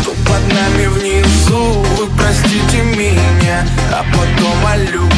Кто под нами внизу, вы простите меня А потом о любви.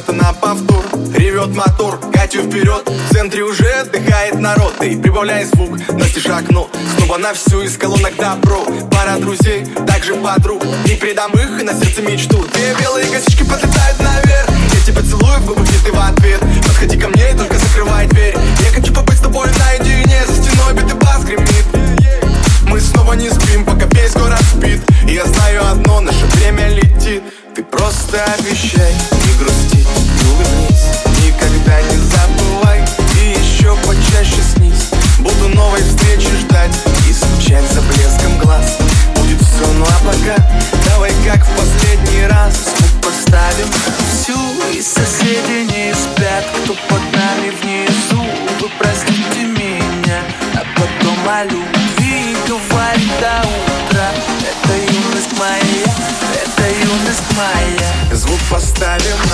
Это на повтор. Ревет мотор, Катю вперед. В центре уже отдыхает народ. И прибавляй звук, настежь окно. Снова на всю из колонок добро. Пара друзей, также подруг. Не предам их и на сердце мечту. Две белые косички подлетают наверх. Я тебя целую в губы, где ты в ответ. Подходи ко мне и только закрывай дверь. Я хочу побыть с тобой наедине. За стеной битый бас гремит. Мы снова не спим, пока весь город спит. И я знаю одно, наше время летит. Ты просто обещай не грустить, Никогда не забывай и еще почаще снись. Буду новой встречи ждать и скучать блеском глаз. Будет все, ну а давай как в последний раз. Звук поставим всю И соседи не спят, кто под нами внизу. Вы простите меня, а потом о любви говорит до утра. Это юность моя, это юность моя. Звук поставим